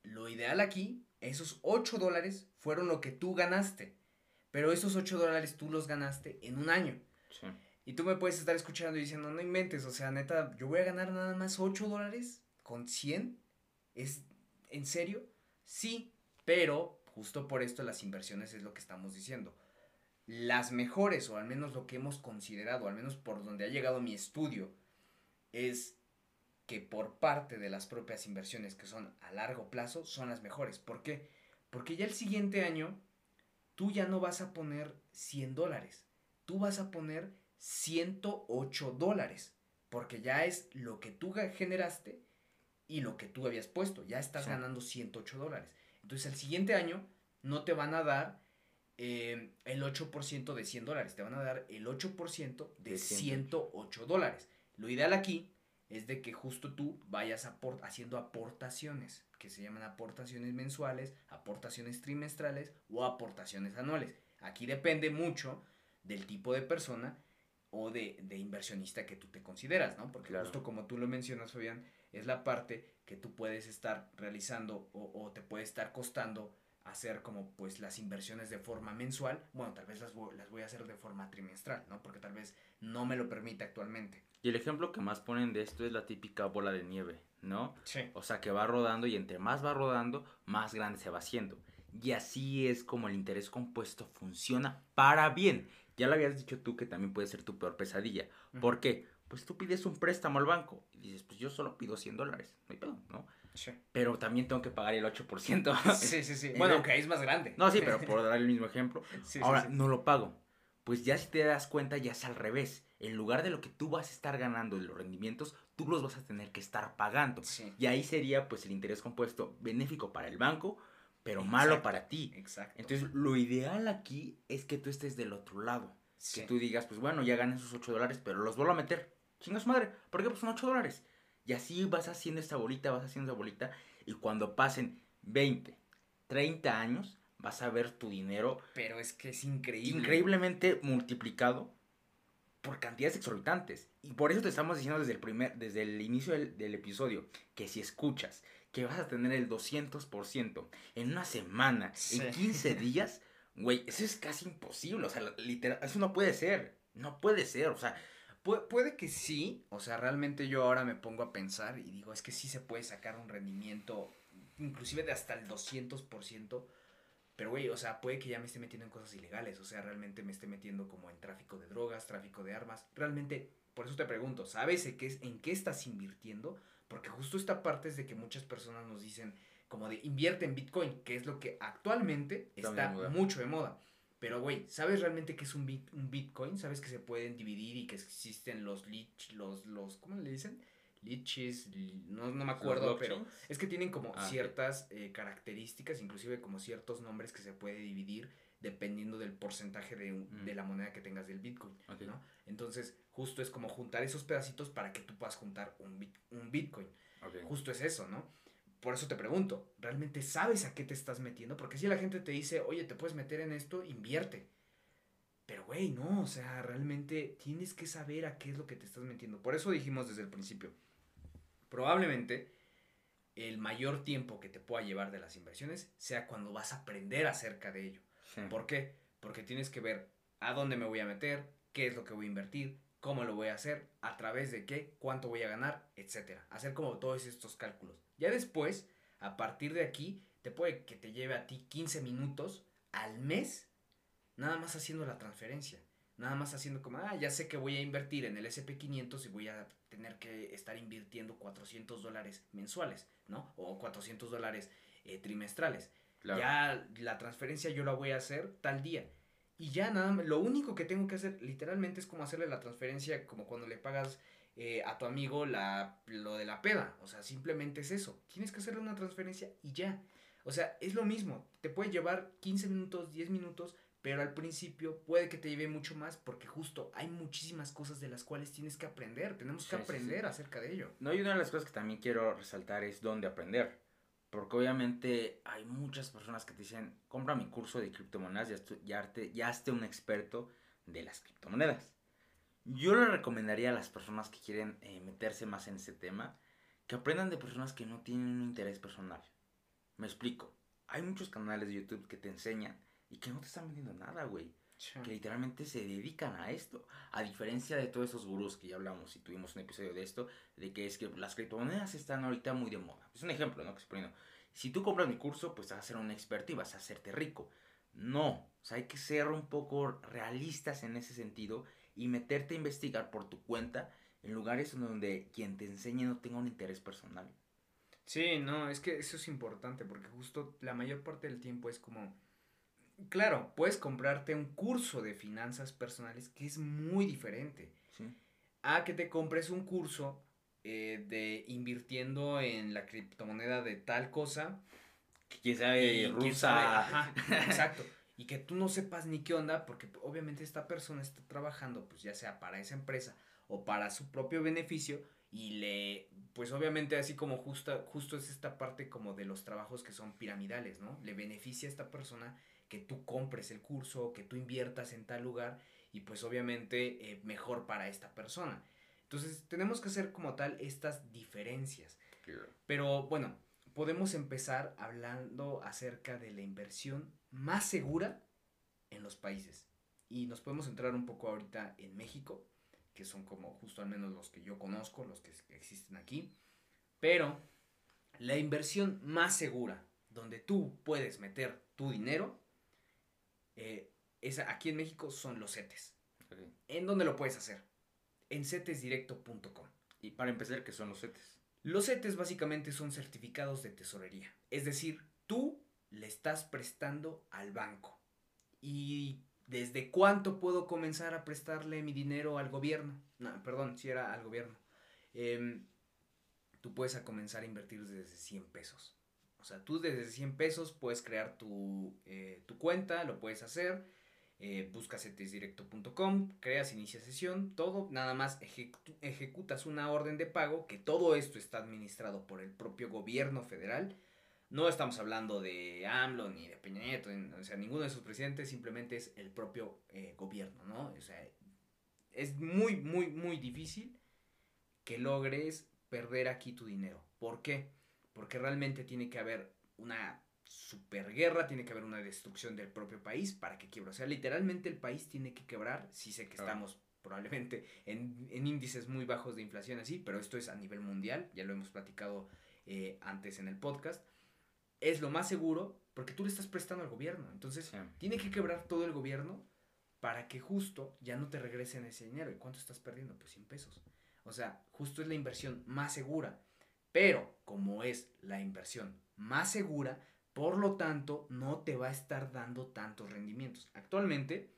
A: lo ideal aquí, esos 8 dólares fueron lo que tú ganaste. Pero esos 8 dólares tú los ganaste en un año.
B: Sí.
A: Y tú me puedes estar escuchando y diciendo, no inventes, o sea, neta, yo voy a ganar nada más 8 dólares con 100. ¿Es en serio? Sí, pero justo por esto las inversiones es lo que estamos diciendo. Las mejores, o al menos lo que hemos considerado, al menos por donde ha llegado mi estudio, es que por parte de las propias inversiones que son a largo plazo son las mejores. ¿Por qué? Porque ya el siguiente año tú ya no vas a poner 100 dólares, tú vas a poner 108 dólares, porque ya es lo que tú generaste y lo que tú habías puesto. Ya estás ganando 108 dólares. Entonces, el siguiente año no te van a dar eh, el 8% de 100 dólares, te van a dar el 8% de, 108 dólares. Lo ideal aquí es de que justo tú vayas haciendo aportaciones, que se llaman aportaciones mensuales, aportaciones trimestrales o aportaciones anuales. Aquí depende mucho del tipo de persona o de, inversionista que tú te consideras, ¿no? Porque justo como tú lo mencionas, Fabián, es la parte que tú puedes estar realizando o, te puede estar costando hacer como pues las inversiones de forma mensual, bueno, tal vez las voy, las voy a hacer de forma trimestral, ¿no? Porque tal vez no me lo permite actualmente.
B: Y el ejemplo que más ponen de esto es la típica bola de nieve, ¿no?
A: Sí.
B: O sea, que va rodando y entre más va rodando, más grande se va haciendo. Y así es como el interés compuesto funciona para bien. Ya lo habías dicho tú que también puede ser tu peor pesadilla. ¿Por qué? pues tú pides un préstamo al banco y dices, pues yo solo pido 100 dólares, no hay pedo, ¿no?
A: Sí.
B: Pero también tengo que pagar el 8%.
A: Sí, sí, sí. bueno, aunque es más grande.
B: No, sí, pero por dar el mismo ejemplo. Ahora, no lo pago. pues ya si te das cuenta ya es al revés. En lugar de lo que tú vas a estar ganando de los rendimientos, tú los vas a tener que estar pagando. Y ahí sería pues el interés compuesto benéfico para el banco, pero malo para ti. Exacto. Entonces lo ideal aquí es que tú estés del otro lado. Que tú digas, pues bueno, ya gané esos 8 dólares, pero los vuelvo a meter. Chingas madre, ¿por qué? Pues son 8 dólares. Y así vas haciendo esta bolita, vas haciendo esta bolita. Y cuando pasen 20, 30 años, vas a ver tu dinero.
A: Pero es que es increíble.
B: Increíblemente multiplicado por cantidades exorbitantes. Y por eso te estamos diciendo desde el, primer, desde el inicio del, episodio que si escuchas que vas a tener el 200% en una semana, en 15 días, güey, eso es casi imposible. O sea, literal, eso no puede ser. No puede ser. O sea,
A: puede que sí. O sea, realmente yo ahora me pongo a pensar y digo, es que sí se puede sacar un rendimiento, inclusive de hasta el 200%. Pero, güey, o sea, puede que ya me esté metiendo en cosas ilegales. O sea, realmente me esté metiendo como en tráfico de drogas, tráfico de armas. Realmente, por eso te pregunto, ¿sabes en qué, en qué estás invirtiendo? Porque justo esta parte es de que muchas personas nos dicen como de invierte en Bitcoin, que es lo que actualmente está, mucho de moda. Pero, güey, ¿sabes realmente qué es un, bit, un Bitcoin? ¿Sabes que se pueden dividir y que existen los lich, los, los, ¿cómo le dicen? lichis, no, no me acuerdo, pero es que tienen como ah, ciertas eh, características, inclusive como ciertos nombres que se puede dividir dependiendo del porcentaje de, mm. de la moneda que tengas del Bitcoin, ¿no? Entonces, justo es como juntar esos pedacitos para que tú puedas juntar un, un Bitcoin. Justo es eso, ¿no? Por eso te pregunto, ¿realmente sabes a qué te estás metiendo? Porque si la gente te dice, oye, te puedes meter en esto, invierte. Pero, güey, no, o sea, realmente tienes que saber a qué es lo que te estás metiendo. Por eso dijimos desde el principio, probablemente el mayor tiempo que te pueda llevar de las inversiones sea cuando vas a aprender acerca de ello. ¿Por qué? Porque tienes que ver a dónde me voy a meter, qué es lo que voy a invertir, cómo lo voy a hacer, a través de qué, cuánto voy a ganar, etcétera. Hacer como todos estos cálculos. Ya después, a partir de aquí, te puede que te lleve a ti 15 minutos al mes nada más haciendo la transferencia. Nada más haciendo como, ah, ya sé que voy a invertir en el SP500 y voy a tener que estar invirtiendo 400 dólares mensuales, ¿no? O 400 dólares eh, trimestrales. Ya la transferencia yo la voy a hacer tal día. Y ya nada más, lo único que tengo que hacer literalmente es como hacerle la transferencia como cuando le pagas eh, a tu amigo la, lo de la peda. O sea, simplemente es eso. Tienes que hacerle una transferencia y ya. O sea, es lo mismo. Te puede llevar 15 minutos, 10 minutos, pero al principio puede que te lleve mucho más porque justo hay muchísimas cosas de las cuales tienes que aprender, tenemos que aprender acerca de ello.
B: No, y una de las cosas que también quiero resaltar es dónde aprender. Porque obviamente hay muchas personas que te dicen, compra mi curso de criptomonedas, ya, ya, ya esté un experto de las criptomonedas. Yo le recomendaría a las personas que quieren eh, meterse más en ese tema, que aprendan de personas que no tienen un interés personal. Me explico. Hay muchos canales de YouTube que te enseñan y que no te están vendiendo nada, güey. Que literalmente se dedican a esto. A diferencia de todos esos gurús que ya hablamos y tuvimos un episodio de esto, de que es que las criptomonedas están ahorita muy de moda. Es un ejemplo, ¿no? Que estoy poniendo. Si tú compras mi curso, pues vas a ser un experto y vas a hacerte rico. No, o sea, hay que ser un poco realistas en ese sentido y meterte a investigar por tu cuenta en lugares donde quien te enseñe no tenga un interés personal.
A: Sí, no, es que eso es importante porque justo la mayor parte del tiempo es como claro, puedes comprarte un curso de finanzas personales que es muy diferente. A que te compres un curso eh, de invirtiendo en la criptomoneda de tal cosa.
B: Que quién sabe, rusa.
A: ajá, exacto. Y que tú no sepas ni qué onda, porque obviamente esta persona está trabajando, pues ya sea para esa empresa o para su propio beneficio, y le, pues obviamente así como justa, justo es esta parte como de los trabajos que son piramidales, ¿no? Le beneficia a esta persona que tú compres el curso, que tú inviertas en tal lugar y pues obviamente eh, mejor para esta persona. Entonces tenemos que hacer como tal estas diferencias. Pero bueno, podemos empezar hablando acerca de la inversión más segura en los países. Y nos podemos entrar un poco ahorita en México, que son como justo al menos los que yo conozco, los que existen aquí. Pero la inversión más segura, donde tú puedes meter tu dinero, eh, aquí en México son los CETES. ¿En dónde lo puedes hacer? En cetesdirecto.com.
B: Y para empezar, ¿qué son los CETES?
A: Los CETES básicamente son certificados de tesorería. Es decir, tú le estás prestando al banco. Y ¿desde cuánto puedo comenzar a prestarle mi dinero al gobierno? No, perdón, si era al gobierno. Em, tú puedes a comenzar a invertir desde 100 pesos. O sea, tú desde 100 pesos puedes crear tu, eh, tu cuenta, lo puedes hacer. Eh, buscas etesdirecto.com, creas, inicia sesión, todo, nada más ejecutas una orden de pago, que todo esto está administrado por el propio gobierno federal. No estamos hablando de AMLO ni de Peña Nieto, o sea, ninguno de sus presidentes, simplemente es el propio eh, gobierno, ¿no? O sea, es muy, muy, muy difícil que logres perder aquí tu dinero. ¿Por qué? Porque realmente tiene que haber una superguerra, tiene que haber una destrucción del propio país para que quiebre. O sea, literalmente el país tiene que quebrar. Sí sé que estamos probablemente en, índices muy bajos de inflación así, pero esto es a nivel mundial, ya lo hemos platicado eh, antes en el podcast. Es lo más seguro porque tú le estás prestando al gobierno. Entonces, tiene que quebrar todo el gobierno para que justo ya no te regresen ese dinero. ¿Y cuánto estás perdiendo? Pues 100 pesos. O sea, justo es la inversión más segura. Pero como es la inversión más segura, por lo tanto, no te va a estar dando tantos rendimientos. Actualmente,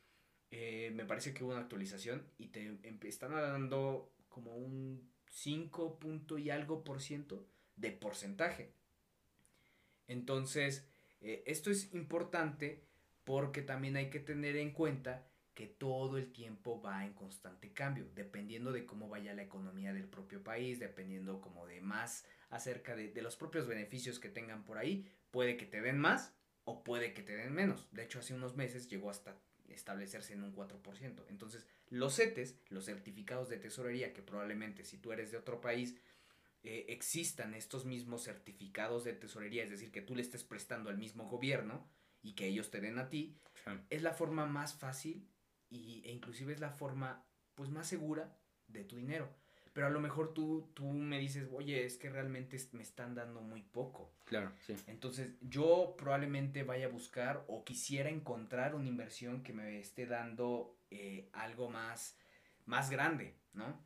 A: eh, me parece que hubo una actualización y te están dando como un 5 punto y algo por ciento de porcentaje. Entonces, eh, esto es importante porque también hay que tener en cuenta que todo el tiempo va en constante cambio, dependiendo de cómo vaya la economía del propio país, dependiendo como de más acerca de, los propios beneficios que tengan por ahí, puede que te den más o puede que te den menos. De hecho, hace unos meses llegó hasta establecerse en un 4%. Entonces, los CETES, los certificados de tesorería, que probablemente si tú eres de otro país, eh, existan estos mismos certificados de tesorería, es decir, que tú le estés prestando al mismo gobierno y que ellos te den a ti, es la forma más fácil y, e inclusive es la forma pues más segura de tu dinero. Pero a lo mejor tú, tú me dices, oye, es que realmente me están dando muy poco.
B: Claro, sí.
A: Entonces yo probablemente vaya a buscar o quisiera encontrar una inversión que me esté dando eh, algo más, más grande, ¿no?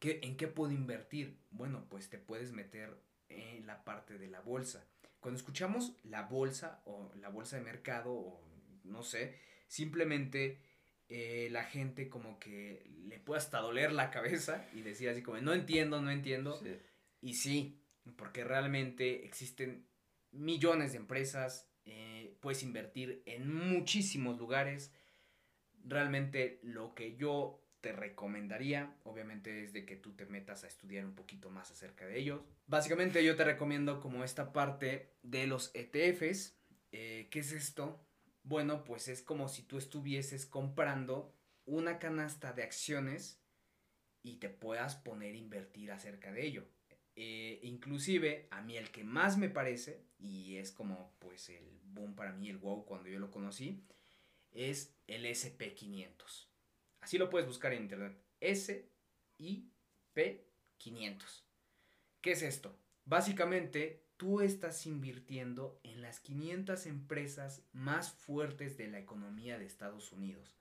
A: ¿Qué, ¿En qué puedo invertir? Bueno, pues te puedes meter en la parte de la bolsa. Cuando escuchamos la bolsa o la bolsa de mercado o no sé, simplemente eh, la gente como que le puede hasta doler la cabeza y decir así como, no entiendo, no entiendo. Y sí, porque realmente existen millones de empresas, eh, puedes invertir en muchísimos lugares. Realmente lo que yo te recomendaría, obviamente, es de que tú te metas a estudiar un poquito más acerca de ellos. Básicamente yo te recomiendo como esta parte de los ETFs. Eh, ¿Qué es esto? Bueno, pues es como si tú estuvieses comprando una canasta de acciones y te puedas poner a invertir acerca de ello. Eh, inclusive a mí el que más me parece, y es como pues el boom para mí, el wow cuando yo lo conocí, es el SP500. Así lo puedes buscar en internet. SIP500. ¿Qué es esto? Básicamente tú estás invirtiendo en las 500 empresas más fuertes de la economía de Estados Unidos.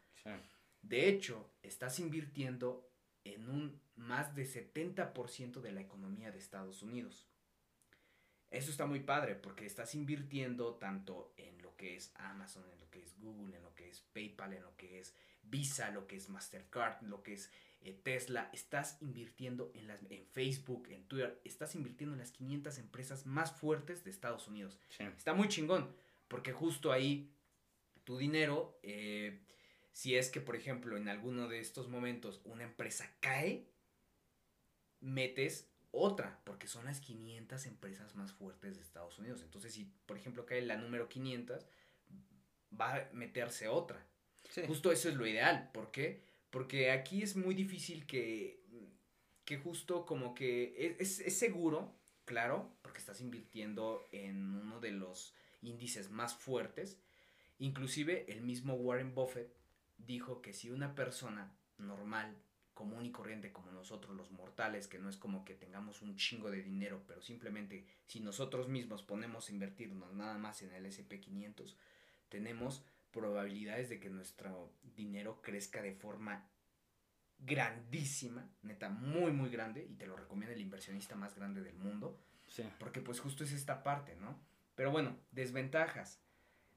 A: De hecho, estás invirtiendo en un más de 70% de la economía de Estados Unidos. Eso está muy padre porque estás invirtiendo tanto en lo que es Amazon, en lo que es Google, en lo que es PayPal, en lo que es Visa, lo que es Mastercard, lo que es Tesla, estás invirtiendo en, las, en Facebook, en Twitter, estás invirtiendo en las 500 empresas más fuertes de Estados Unidos. Está muy chingón, porque justo ahí tu dinero, eh, si es que, por ejemplo, en alguno de estos momentos una empresa cae, metes otra, porque son las 500 empresas más fuertes de Estados Unidos. Entonces, si, por ejemplo, cae la número 500, va a meterse otra. Justo eso es lo ideal. ¿Por qué? Porque aquí es muy difícil que, que justo como que es, es seguro, claro, porque estás invirtiendo en uno de los índices más fuertes. Inclusive el mismo Warren Buffett dijo que si una persona normal, común y corriente como nosotros los mortales, que no es como que tengamos un chingo de dinero, pero simplemente si nosotros mismos ponemos a invertirnos nada más en el SP500, tenemos probabilidades de que nuestro dinero crezca de forma grandísima, neta, muy, muy grande, y te lo recomienda el inversionista más grande del mundo, porque pues justo es esta parte, ¿no? Pero bueno, desventajas.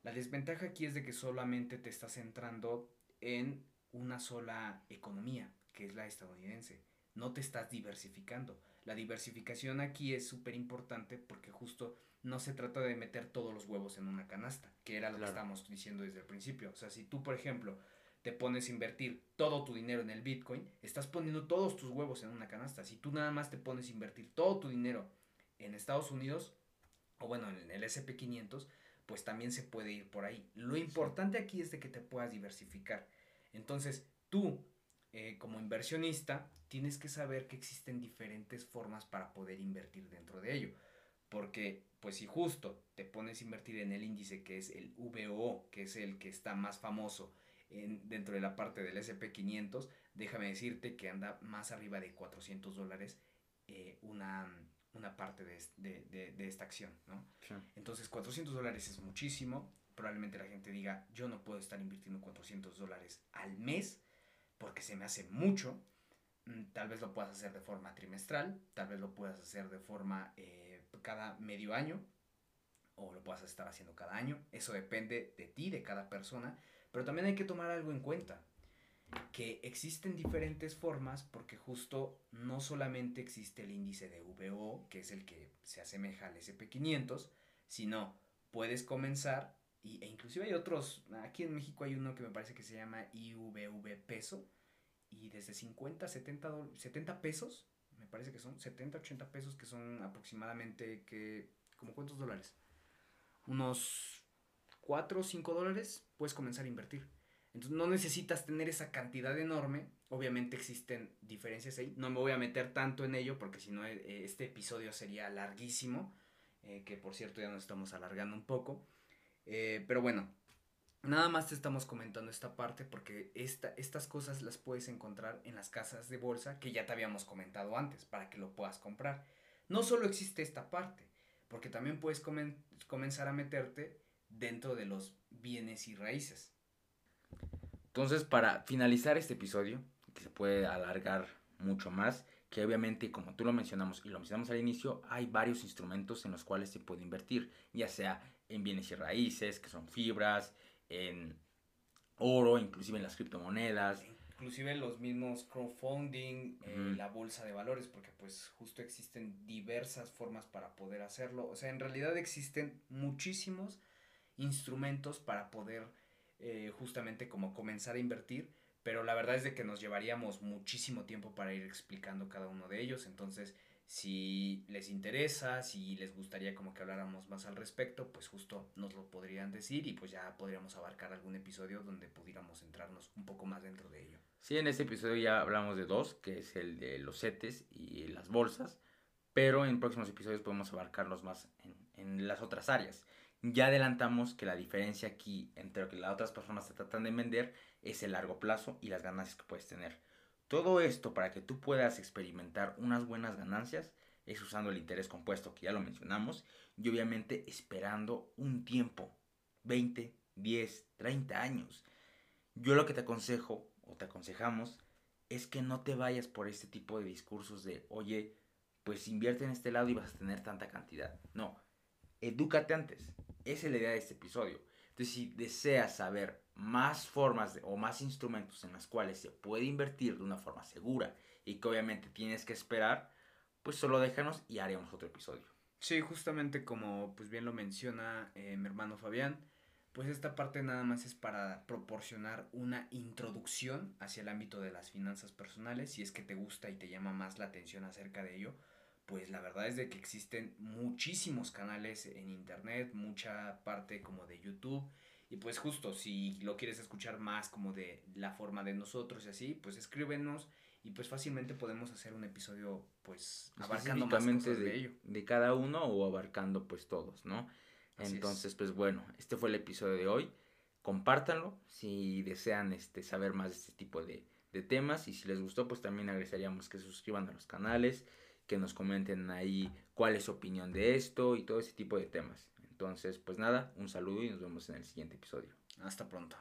A: La desventaja aquí es de que solamente te estás centrando en una sola economía, que es la estadounidense. No te estás diversificando. La diversificación aquí es súper importante porque justo no se trata de meter todos los huevos en una canasta, que era lo que estábamos diciendo desde el principio. O sea, si tú, por ejemplo, te pones a invertir todo tu dinero en el Bitcoin, estás poniendo todos tus huevos en una canasta. Si tú nada más te pones a invertir todo tu dinero en Estados Unidos, o bueno, en el SP500, pues también se puede ir por ahí. Lo importante aquí es de que te puedas diversificar. Entonces, tú, eh, como inversionista, tienes que saber que existen diferentes formas para poder invertir dentro de ello. Porque, pues si justo te pones a invertir en el índice que es el VO, que es el que está más famoso en, dentro de la parte del SP500, déjame decirte que anda más arriba de 400 dólares eh, una, una parte de, de, de, esta acción, ¿no? Entonces 400 dólares es muchísimo, probablemente la gente diga, yo no puedo estar invirtiendo 400 dólares al mes porque se me hace mucho, mm, tal vez lo puedas hacer de forma trimestral, tal vez lo puedas hacer de forma eh, cada medio año, o lo puedas estar haciendo cada año, eso depende de ti, de cada persona, pero también hay que tomar algo en cuenta, que existen diferentes formas porque justo no solamente existe el índice de VO, que es el que se asemeja al SP500, sino puedes comenzar, y, e inclusive hay otros, aquí en México hay uno que me parece que se llama IVV peso, y desde 50, 70, 70 pesos, me parece que son 70, 80 pesos, que son aproximadamente, que, ¿como cuántos dólares? Unos 4 o 5 dólares, puedes comenzar a invertir. Entonces no necesitas tener esa cantidad enorme. Obviamente existen diferencias ahí. No me voy a meter tanto en ello porque si no eh, este episodio sería larguísimo. Eh, que por cierto ya nos estamos alargando un poco. Eh, pero bueno, nada más te estamos comentando esta parte porque esta, estas cosas las puedes encontrar en las casas de bolsa que ya te habíamos comentado antes para que lo puedas comprar. No solo existe esta parte, porque también puedes comenzar a meterte dentro de los bienes y raíces.
B: Entonces, para finalizar este episodio, que se puede alargar mucho más, que obviamente, como tú lo mencionamos y lo mencionamos al inicio, hay varios instrumentos en los cuales se puede invertir, ya sea en bienes y raíces, que son fibras, en oro, inclusive en las criptomonedas.
A: Inclusive los mismos crowdfunding, eh, la bolsa de valores, porque pues justo existen diversas formas para poder hacerlo. O sea, en realidad existen muchísimos instrumentos para poder eh, justamente como comenzar a invertir, pero la verdad es de que nos llevaríamos muchísimo tiempo para ir explicando cada uno de ellos, entonces si les interesa, si les gustaría como que habláramos más al respecto, pues justo nos lo podrían decir y pues ya podríamos abarcar algún episodio donde pudiéramos centrarnos un poco más dentro de ello.
B: Sí, en este episodio ya hablamos de dos, que es el de los setes y las bolsas, pero en próximos episodios podemos abarcarlos más en, las otras áreas. Ya adelantamos que la diferencia aquí entre lo que las otras personas te tratan de vender es el largo plazo y las ganancias que puedes tener. Todo esto para que tú puedas experimentar unas buenas ganancias es usando el interés compuesto que ya lo mencionamos y obviamente esperando un tiempo, 20, 10, 30 años. Yo lo que te aconsejo o te aconsejamos es que no te vayas por este tipo de discursos de, oye, pues invierte en este lado y vas a tener tanta cantidad. No, edúcate antes. Esa es la idea de este episodio. Entonces, si deseas saber más formas o más instrumentos en los cuales se puede invertir de una forma segura y que obviamente tienes que esperar, pues solo déjanos y haremos otro episodio.
A: Sí, justamente como pues bien lo menciona eh, mi hermano Fabián, pues esta parte nada más es para proporcionar una introducción hacia el ámbito de las finanzas personales, si es que te gusta y te llama más la atención acerca de ello, pues la verdad es de que existen muchísimos canales en internet, mucha parte como de YouTube. Y pues justo, si lo quieres escuchar más como de la forma de nosotros y así, pues escríbenos y pues fácilmente podemos hacer un episodio pues
B: abarcando más cosas de, ello. De cada uno o abarcando pues todos, ¿no? Entonces, pues bueno, este fue el episodio de hoy. Compártanlo si desean este, saber más de este tipo de, de temas y si les gustó pues también agradeceríamos que se suscriban a los canales que nos comenten ahí cuál es su opinión de esto y todo ese tipo de temas. Entonces, pues nada, un saludo y nos vemos en el siguiente episodio.
A: Hasta pronto.